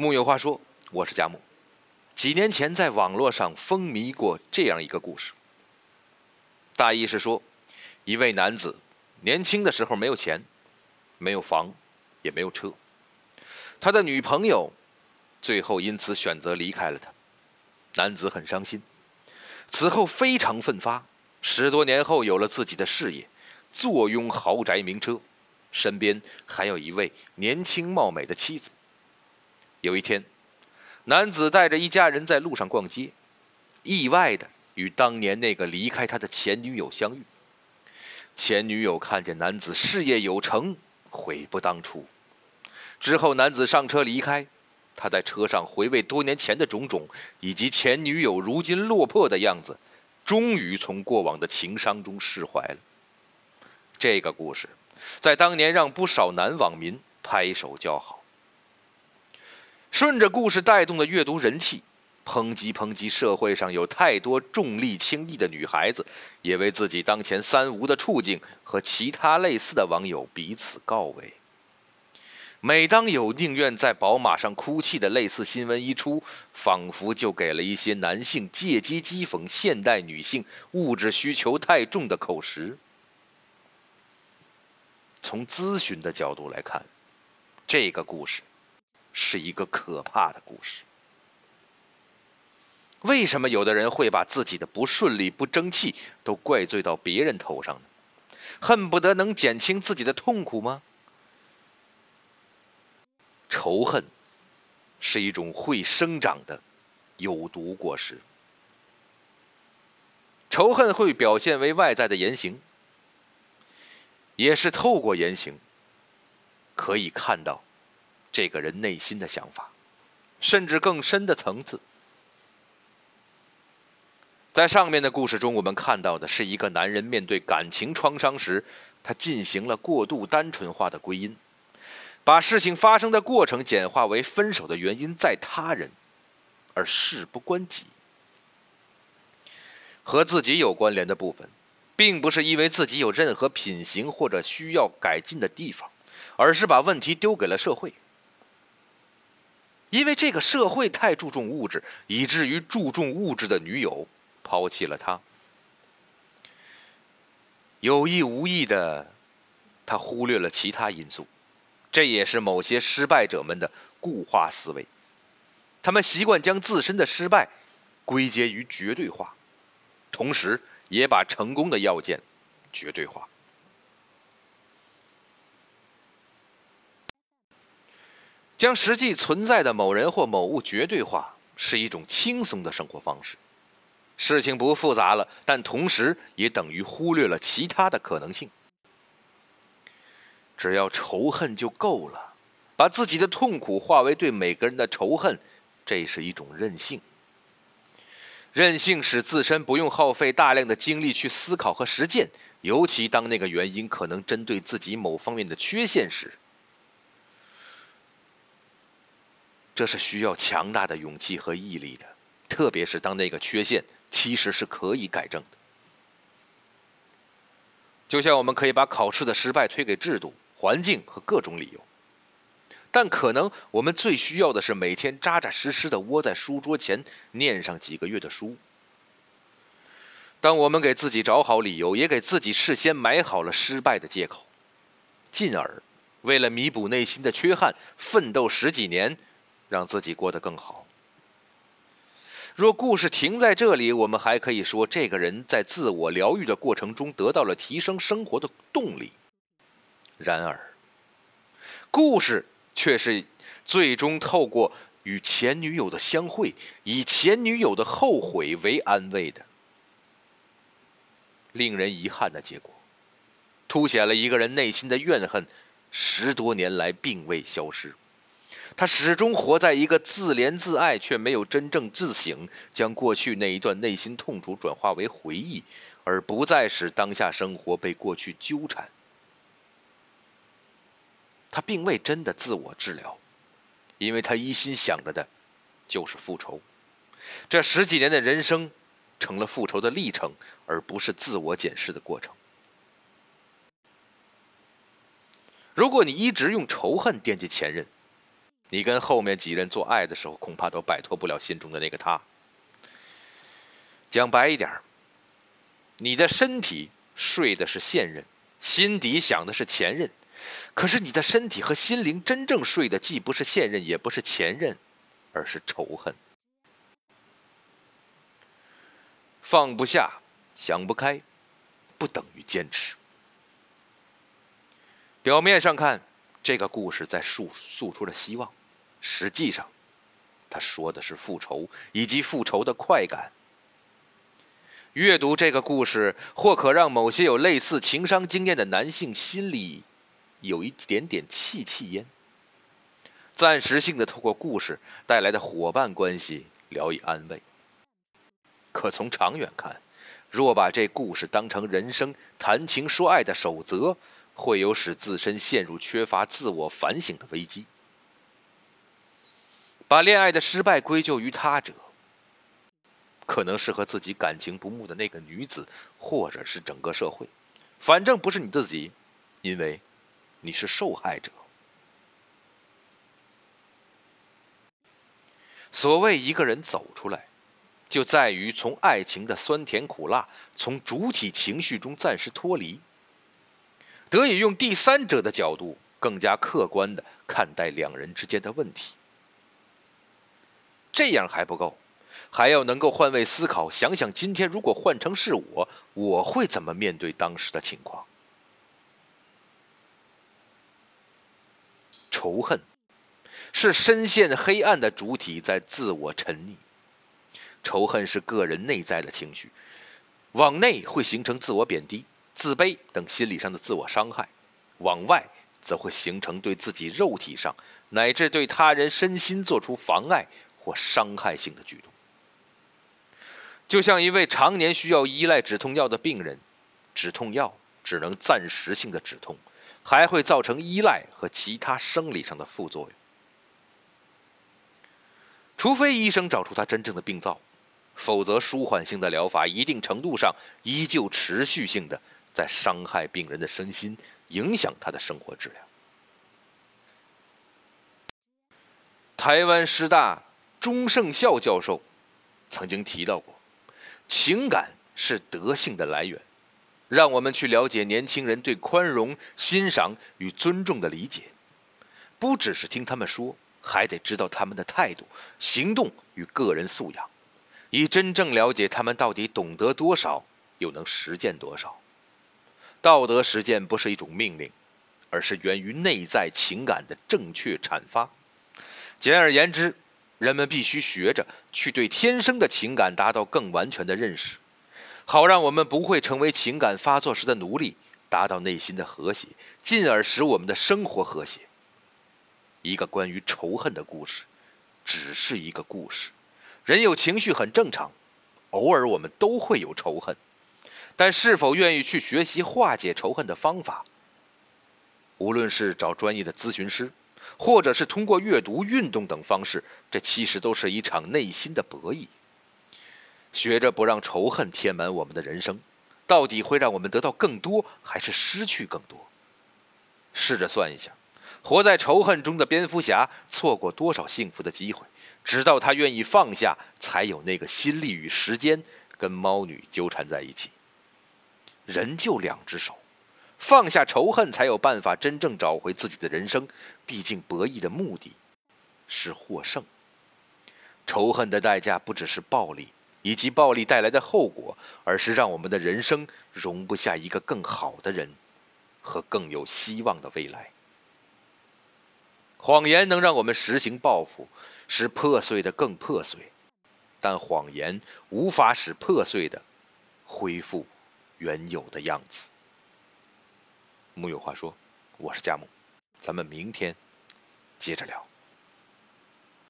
木有话说，我是佳木。几年前在网络上风靡过这样一个故事，大意是说，一位男子年轻的时候没有钱，没有房，也没有车，他的女朋友最后因此选择离开了他，男子很伤心，此后非常奋发，十多年后有了自己的事业，坐拥豪宅名车，身边还有一位年轻貌美的妻子。有一天，男子带着一家人在路上逛街，意外的与当年那个离开他的前女友相遇。前女友看见男子事业有成，悔不当初。之后，男子上车离开，他在车上回味多年前的种种，以及前女友如今落魄的样子，终于从过往的情伤中释怀了。这个故事，在当年让不少男网民拍手叫好。顺着故事带动的阅读人气，抨击抨击社会上有太多重利轻义的女孩子，也为自己当前三无的处境和其他类似的网友彼此告慰。每当有宁愿在宝马上哭泣的类似新闻一出，仿佛就给了一些男性借机讥讽现代女性物质需求太重的口实。从咨询的角度来看，这个故事。是一个可怕的故事。为什么有的人会把自己的不顺利、不争气都怪罪到别人头上呢？恨不得能减轻自己的痛苦吗？仇恨是一种会生长的有毒果实。仇恨会表现为外在的言行，也是透过言行可以看到。这个人内心的想法，甚至更深的层次。在上面的故事中，我们看到的是一个男人面对感情创伤时，他进行了过度单纯化的归因，把事情发生的过程简化为分手的原因在他人，而事不关己。和自己有关联的部分，并不是因为自己有任何品行或者需要改进的地方，而是把问题丢给了社会。因为这个社会太注重物质，以至于注重物质的女友抛弃了他。有意无意的，他忽略了其他因素，这也是某些失败者们的固化思维。他们习惯将自身的失败归结于绝对化，同时也把成功的要件绝对化。将实际存在的某人或某物绝对化，是一种轻松的生活方式。事情不复杂了，但同时也等于忽略了其他的可能性。只要仇恨就够了，把自己的痛苦化为对每个人的仇恨，这是一种任性。任性使自身不用耗费大量的精力去思考和实践，尤其当那个原因可能针对自己某方面的缺陷时。这是需要强大的勇气和毅力的，特别是当那个缺陷其实是可以改正的。就像我们可以把考试的失败推给制度、环境和各种理由，但可能我们最需要的是每天扎扎实实的窝在书桌前念上几个月的书。当我们给自己找好理由，也给自己事先埋好了失败的借口，进而为了弥补内心的缺憾，奋斗十几年。让自己过得更好。若故事停在这里，我们还可以说，这个人在自我疗愈的过程中得到了提升生活的动力。然而，故事却是最终透过与前女友的相会，以前女友的后悔为安慰的，令人遗憾的结果，凸显了一个人内心的怨恨，十多年来并未消失。他始终活在一个自怜自爱，却没有真正自省，将过去那一段内心痛楚转化为回忆，而不再使当下生活被过去纠缠。他并未真的自我治疗，因为他一心想着的，就是复仇。这十几年的人生，成了复仇的历程，而不是自我检视的过程。如果你一直用仇恨惦记前任，你跟后面几人做爱的时候，恐怕都摆脱不了心中的那个他。讲白一点你的身体睡的是现任，心底想的是前任，可是你的身体和心灵真正睡的，既不是现任，也不是前任，而是仇恨。放不下，想不开，不等于坚持。表面上看，这个故事在诉诉出了希望，实际上，他说的是复仇以及复仇的快感。阅读这个故事，或可让某些有类似情伤经验的男性心里有一点点气气焉，暂时性的透过故事带来的伙伴关系聊以安慰。可从长远看，若把这故事当成人生谈情说爱的守则，会有使自身陷入缺乏自我反省的危机。把恋爱的失败归咎于他者。可能是和自己感情不睦的那个女子，或者是整个社会，反正不是你自己，因为你是受害者。所谓一个人走出来，就在于从爱情的酸甜苦辣，从主体情绪中暂时脱离，得以用第三者的角度，更加客观的看待两人之间的问题。这样还不够。还要能够换位思考，想想今天如果换成是我，我会怎么面对当时的情况？仇恨是深陷黑暗的主体在自我沉溺，仇恨是个人内在的情绪，往内会形成自我贬低、自卑等心理上的自我伤害，往外则会形成对自己肉体上乃至对他人身心做出妨碍或伤害性的举动。就像一位常年需要依赖止痛药的病人，止痛药只能暂时性的止痛，还会造成依赖和其他生理上的副作用。除非医生找出他真正的病灶，否则舒缓性的疗法一定程度上依旧持续性的在伤害病人的身心，影响他的生活质量。台湾师大钟胜孝教授曾经提到过。情感是德性的来源，让我们去了解年轻人对宽容、欣赏与尊重的理解，不只是听他们说，还得知道他们的态度、行动与个人素养，以真正了解他们到底懂得多少，又能实践多少。道德实践不是一种命令，而是源于内在情感的正确阐发。简而言之。人们必须学着去对天生的情感达到更完全的认识，好让我们不会成为情感发作时的奴隶，达到内心的和谐，进而使我们的生活和谐。一个关于仇恨的故事，只是一个故事。人有情绪很正常，偶尔我们都会有仇恨，但是否愿意去学习化解仇恨的方法？无论是找专业的咨询师。或者是通过阅读、运动等方式，这其实都是一场内心的博弈。学着不让仇恨填满我们的人生，到底会让我们得到更多，还是失去更多？试着算一下，活在仇恨中的蝙蝠侠错过多少幸福的机会？直到他愿意放下，才有那个心力与时间跟猫女纠缠在一起。人就两只手。放下仇恨，才有办法真正找回自己的人生。毕竟，博弈的目的是获胜。仇恨的代价不只是暴力以及暴力带来的后果，而是让我们的人生容不下一个更好的人和更有希望的未来。谎言能让我们实行报复，使破碎的更破碎，但谎言无法使破碎的恢复原有的样子。木有话说，我是佳木，咱们明天接着聊。